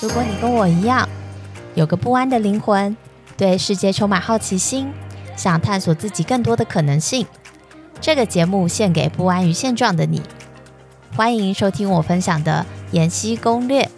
如果你跟我一样，有个不安的灵魂，对世界充满好奇心，想探索自己更多的可能性，这个节目献给不安于现状的你。欢迎收听我分享的延禧攻略。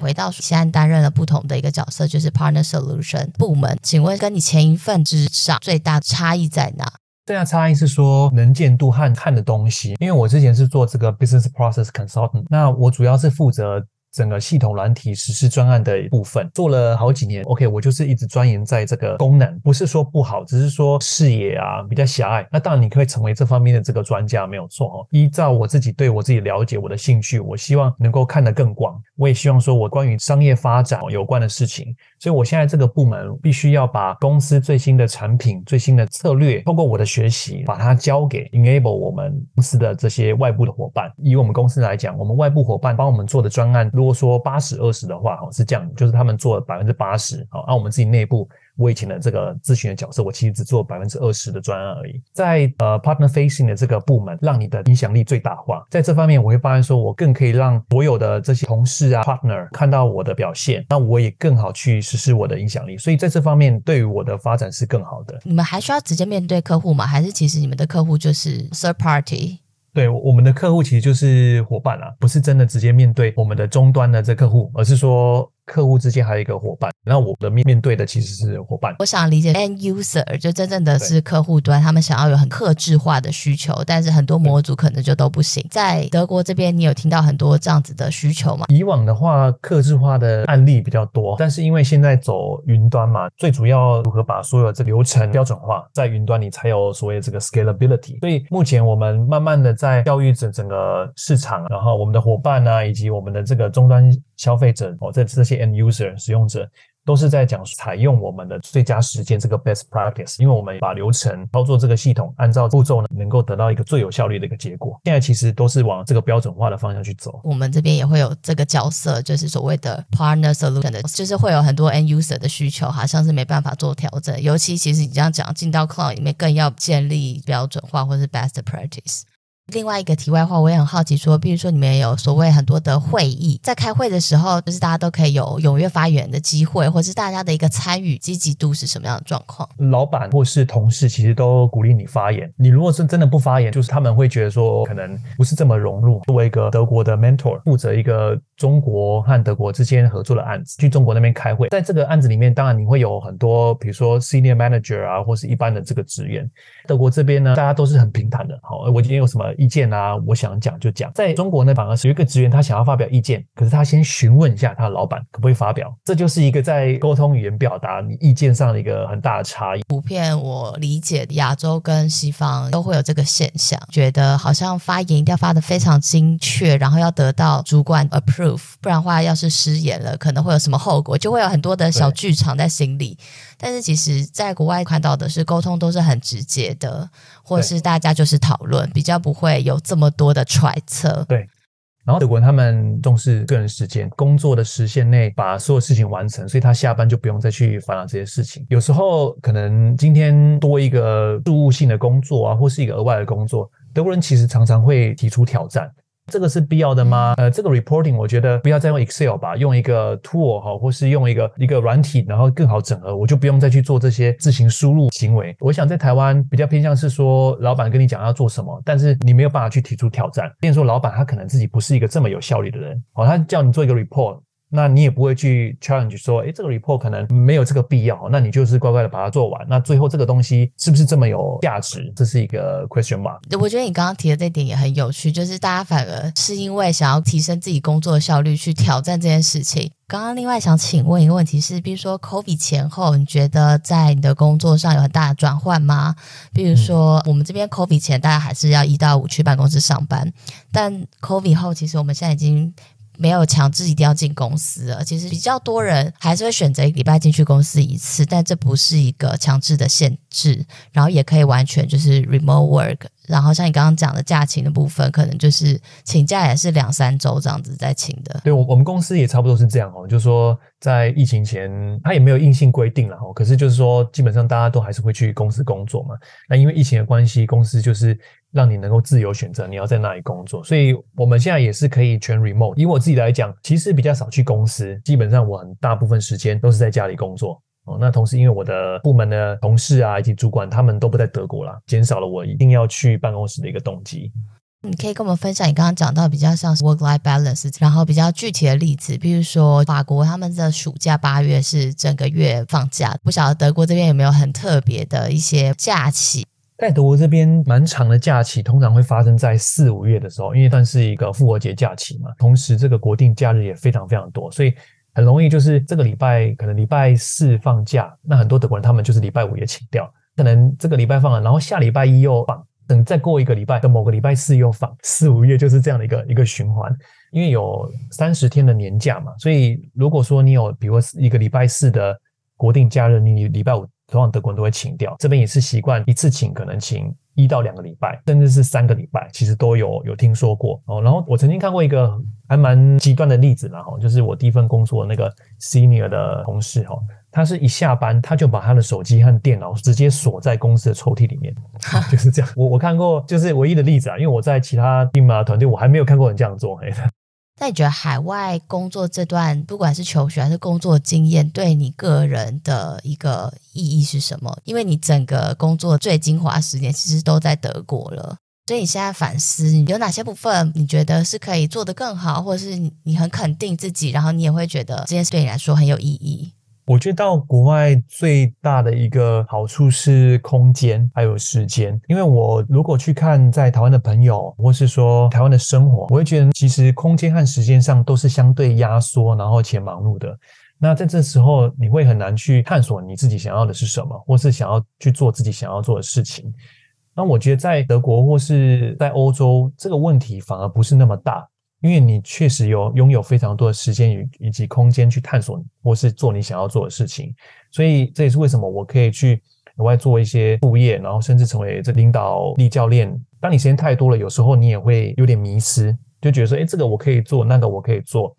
回到现在担任了不同的一个角色，就是 Partner Solution 部门。请问跟你前一份职场最大差异在哪？最大差异是说能见度和看的东西，因为我之前是做这个 business process consultant，那我主要是负责。整个系统软体实施专案的部分做了好几年，OK，我就是一直钻研在这个功能，不是说不好，只是说视野啊比较狭隘。那当然你可以成为这方面的这个专家，没有错哦。依照我自己对我自己了解，我的兴趣，我希望能够看得更广。我也希望说我关于商业发展有关的事情，所以我现在这个部门必须要把公司最新的产品、最新的策略，通过我的学习，把它交给 enable 我们公司的这些外部的伙伴。以我们公司来讲，我们外部伙伴帮我们做的专案。如果说八十二十的话，哈，是这样，就是他们做百分之八十，好，那我们自己内部，我以前的这个咨询的角色，我其实只做百分之二十的专案而已。在呃 partner facing 的这个部门，让你的影响力最大化。在这方面，我会发现说，我更可以让所有的这些同事啊 partner 看到我的表现，那我也更好去实施我的影响力。所以在这方面，对于我的发展是更好的。你们还需要直接面对客户吗？还是其实你们的客户就是 third party？对，我们的客户其实就是伙伴啊，不是真的直接面对我们的终端的这客户，而是说。客户之间还有一个伙伴，那我的面面对的其实是伙伴。我想理解 end user 就真正的是客户端，他们想要有很克制化的需求，但是很多模组可能就都不行。在德国这边，你有听到很多这样子的需求吗？以往的话，克制化的案例比较多，但是因为现在走云端嘛，最主要如何把所有这流程标准化，在云端里才有所谓这个 scalability。所以目前我们慢慢的在教育整整个市场，然后我们的伙伴啊，以及我们的这个终端消费者哦，这这些。End user 使用者都是在讲采用我们的最佳实践这个 best practice，因为我们把流程操作这个系统按照步骤呢，能够得到一个最有效率的一个结果。现在其实都是往这个标准化的方向去走。我们这边也会有这个角色，就是所谓的 partner solution 的，就是会有很多 end user 的需求，好像是没办法做调整。尤其其实你这样讲，进到 cloud 里面更要建立标准化或是 best practice。另外一个题外话，我也很好奇，说，比如说你们有所谓很多的会议，在开会的时候，就是大家都可以有踊跃发言的机会，或是大家的一个参与积极度是什么样的状况？老板或是同事其实都鼓励你发言，你如果是真的不发言，就是他们会觉得说可能不是这么融入。作为一个德国的 mentor，负责一个中国和德国之间合作的案子，去中国那边开会，在这个案子里面，当然你会有很多，比如说 senior manager 啊，或是一般的这个职员。德国这边呢，大家都是很平坦的，好，我今天有什么。意见啊，我想讲就讲。在中国呢，反而是有一个职员，他想要发表意见，可是他先询问一下他的老板可不可以发表。这就是一个在沟通语言表达你意见上的一个很大的差异。普遍我理解，亚洲跟西方都会有这个现象，觉得好像发言一定要发的非常精确，然后要得到主管 approve，不然的话要是失言了，可能会有什么后果，就会有很多的小剧场在心里。但是其实，在国外看到的是沟通都是很直接的，或是大家就是讨论，比较不会会有这么多的揣测。对。然后德国人他们重视个人时间，工作的时限内把所有事情完成，所以他下班就不用再去烦恼这些事情。有时候可能今天多一个事务性的工作啊，或是一个额外的工作，德国人其实常常会提出挑战。这个是必要的吗？呃，这个 reporting 我觉得不要再用 Excel 吧，用一个 tool 哈，或是用一个一个软体，然后更好整合，我就不用再去做这些自行输入行为。我想在台湾比较偏向是说，老板跟你讲要做什么，但是你没有办法去提出挑战。变成说老板他可能自己不是一个这么有效率的人，哦，他叫你做一个 report。那你也不会去 challenge 说，诶，这个 report 可能没有这个必要，那你就是乖乖的把它做完。那最后这个东西是不是这么有价值？这是一个 question mark。我觉得你刚刚提的这点也很有趣，就是大家反而是因为想要提升自己工作的效率去挑战这件事情。刚刚另外想请问一个问题是，比如说 COVID 前后，你觉得在你的工作上有很大的转换吗？比如说我们这边 COVID 前大家还是要一到五去办公室上班，但 COVID 后其实我们现在已经。没有强制一定要进公司了，其实比较多人还是会选择一个礼拜进去公司一次，但这不是一个强制的限制，然后也可以完全就是 remote work。然后像你刚刚讲的假期的部分，可能就是请假也是两三周这样子在请的。对，我我们公司也差不多是这样哦，就是说在疫情前，它也没有硬性规定了哦，可是就是说基本上大家都还是会去公司工作嘛。那因为疫情的关系，公司就是让你能够自由选择你要在哪里工作，所以我们现在也是可以全 remote。以我自己来讲，其实比较少去公司，基本上我很大部分时间都是在家里工作。哦，那同时因为我的部门的同事啊以及主管他们都不在德国啦，减少了我一定要去办公室的一个动机。你可以跟我们分享你刚刚讲到比较像是 work-life balance，然后比较具体的例子，比如说法国他们的暑假八月是整个月放假，不晓得德国这边有没有很特别的一些假期？在德国这边蛮长的假期，通常会发生在四五月的时候，因为算是一个复活节假期嘛，同时这个国定假日也非常非常多，所以。很容易就是这个礼拜可能礼拜四放假，那很多德国人他们就是礼拜五也请掉，可能这个礼拜放了，然后下礼拜一又放，等再过一个礼拜的某个礼拜四又放，四五月就是这样的一个一个循环。因为有三十天的年假嘛，所以如果说你有比如一个礼拜四的国定假日，你礼拜五通常德国人都会请掉，这边也是习惯一次请可能请。一到两个礼拜，甚至是三个礼拜，其实都有有听说过哦。然后我曾经看过一个还蛮极端的例子啦，哈，就是我第一份工作的那个 senior 的同事哈，他是一下班他就把他的手机和电脑直接锁在公司的抽屉里面，就是这样。我我看过，就是唯一的例子啊，因为我在其他 team 啊团队，我还没有看过人这样做。嘿。那你觉得海外工作这段，不管是求学还是工作经验，对你个人的一个意义是什么？因为你整个工作最精华时间其实都在德国了，所以你现在反思，有哪些部分你觉得是可以做得更好，或者是你很肯定自己，然后你也会觉得这件事对你来说很有意义？我觉得到国外最大的一个好处是空间还有时间，因为我如果去看在台湾的朋友，或是说台湾的生活，我会觉得其实空间和时间上都是相对压缩，然后且忙碌的。那在这时候，你会很难去探索你自己想要的是什么，或是想要去做自己想要做的事情。那我觉得在德国或是在欧洲，这个问题反而不是那么大。因为你确实有拥有非常多的时间与以及空间去探索或是做你想要做的事情，所以这也是为什么我可以去额外做一些副业，然后甚至成为这领导力教练。当你时间太多了，有时候你也会有点迷失，就觉得说，哎，这个我可以做，那个我可以做。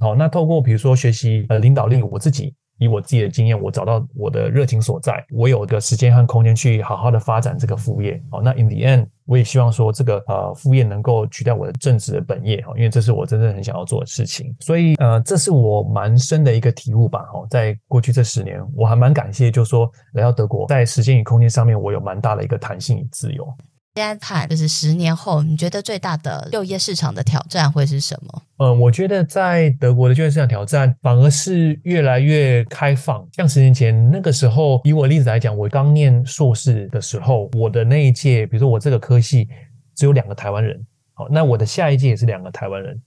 好，那透过比如说学习呃领导力，我自己。以我自己的经验，我找到我的热情所在，我有个时间和空间去好好的发展这个副业。好，那 in the end，我也希望说这个呃副业能够取代我的正职的本业哈，因为这是我真正很想要做的事情。所以呃，这是我蛮深的一个体悟吧。哈，在过去这十年，我还蛮感谢，就是说来到德国，在时间与空间上面，我有蛮大的一个弹性与自由。现在看，就是十年后，你觉得最大的就业市场的挑战会是什么？嗯，我觉得在德国的就业市场挑战反而是越来越开放。像十年前那个时候，以我例子来讲，我刚念硕士的时候，我的那一届，比如说我这个科系只有两个台湾人，好，那我的下一届也是两个台湾人，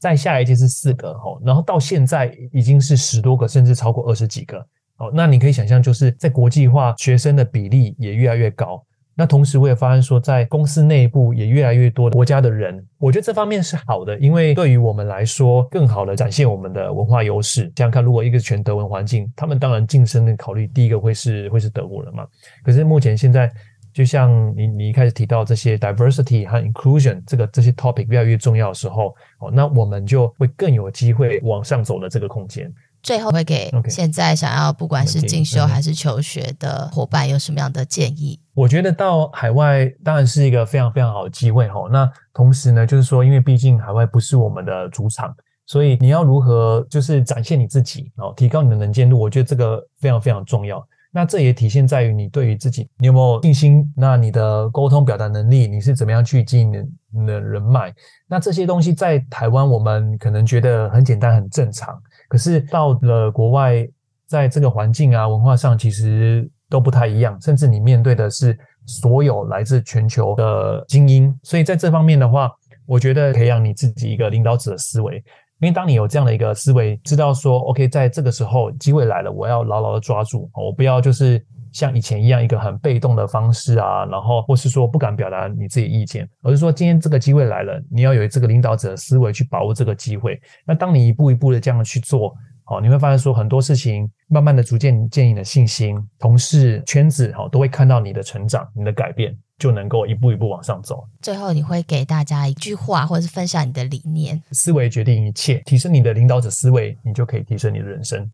再下一届是四个，好，然后到现在已经是十多个，甚至超过二十几个，好，那你可以想象，就是在国际化学生的比例也越来越高。那同时，我也发现说，在公司内部也越来越多国家的人，我觉得这方面是好的，因为对于我们来说，更好的展现我们的文化优势。想想看，如果一个全德文环境，他们当然晋升的考虑第一个会是会是德国人嘛。可是目前现在，就像你你一开始提到这些 diversity 和 inclusion 这个这些 topic 越来越重要的时候，哦，那我们就会更有机会往上走的这个空间。最后会给现在想要不管是进修还是求学的伙伴有什么样的建议？我觉得到海外当然是一个非常非常好的机会哈。那同时呢，就是说，因为毕竟海外不是我们的主场，所以你要如何就是展现你自己，哦，提高你的能见度，我觉得这个非常非常重要。那这也体现在于你对于自己，你有没有信心？那你的沟通表达能力，你是怎么样去经营你的人脉？那这些东西在台湾我们可能觉得很简单很正常。可是到了国外，在这个环境啊、文化上，其实都不太一样。甚至你面对的是所有来自全球的精英，所以在这方面的话，我觉得培养你自己一个领导者的思维。因为当你有这样的一个思维，知道说，OK，在这个时候机会来了，我要牢牢的抓住，我不要就是像以前一样一个很被动的方式啊，然后或是说不敢表达你自己意见，而是说今天这个机会来了，你要有这个领导者的思维去把握这个机会。那当你一步一步的这样去做，好，你会发现说很多事情慢慢的逐渐建立你的信心，同事圈子好都会看到你的成长，你的改变，就能够一步一步往上走。最后，你会给大家一句话，或者是分享你的理念：思维决定一切，提升你的领导者思维，你就可以提升你的人生。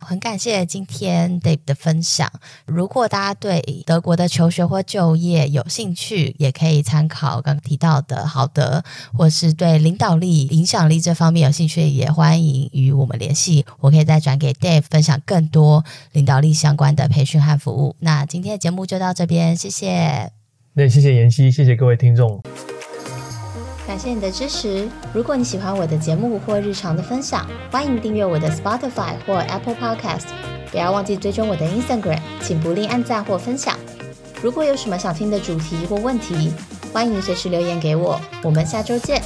很感谢今天 Dave 的分享。如果大家对德国的求学或就业有兴趣，也可以参考刚刚提到的好德，或是对领导力、影响力这方面有兴趣，也欢迎与我们联系。我可以再转给 Dave 分享更多领导力相关的培训和服务。那今天的节目就到这边，谢谢。那，谢谢妍希，谢谢各位听众。感谢你的支持。如果你喜欢我的节目或日常的分享，欢迎订阅我的 Spotify 或 Apple Podcast。不要忘记追踪我的 Instagram，请不吝按赞或分享。如果有什么想听的主题或问题，欢迎随时留言给我。我们下周见。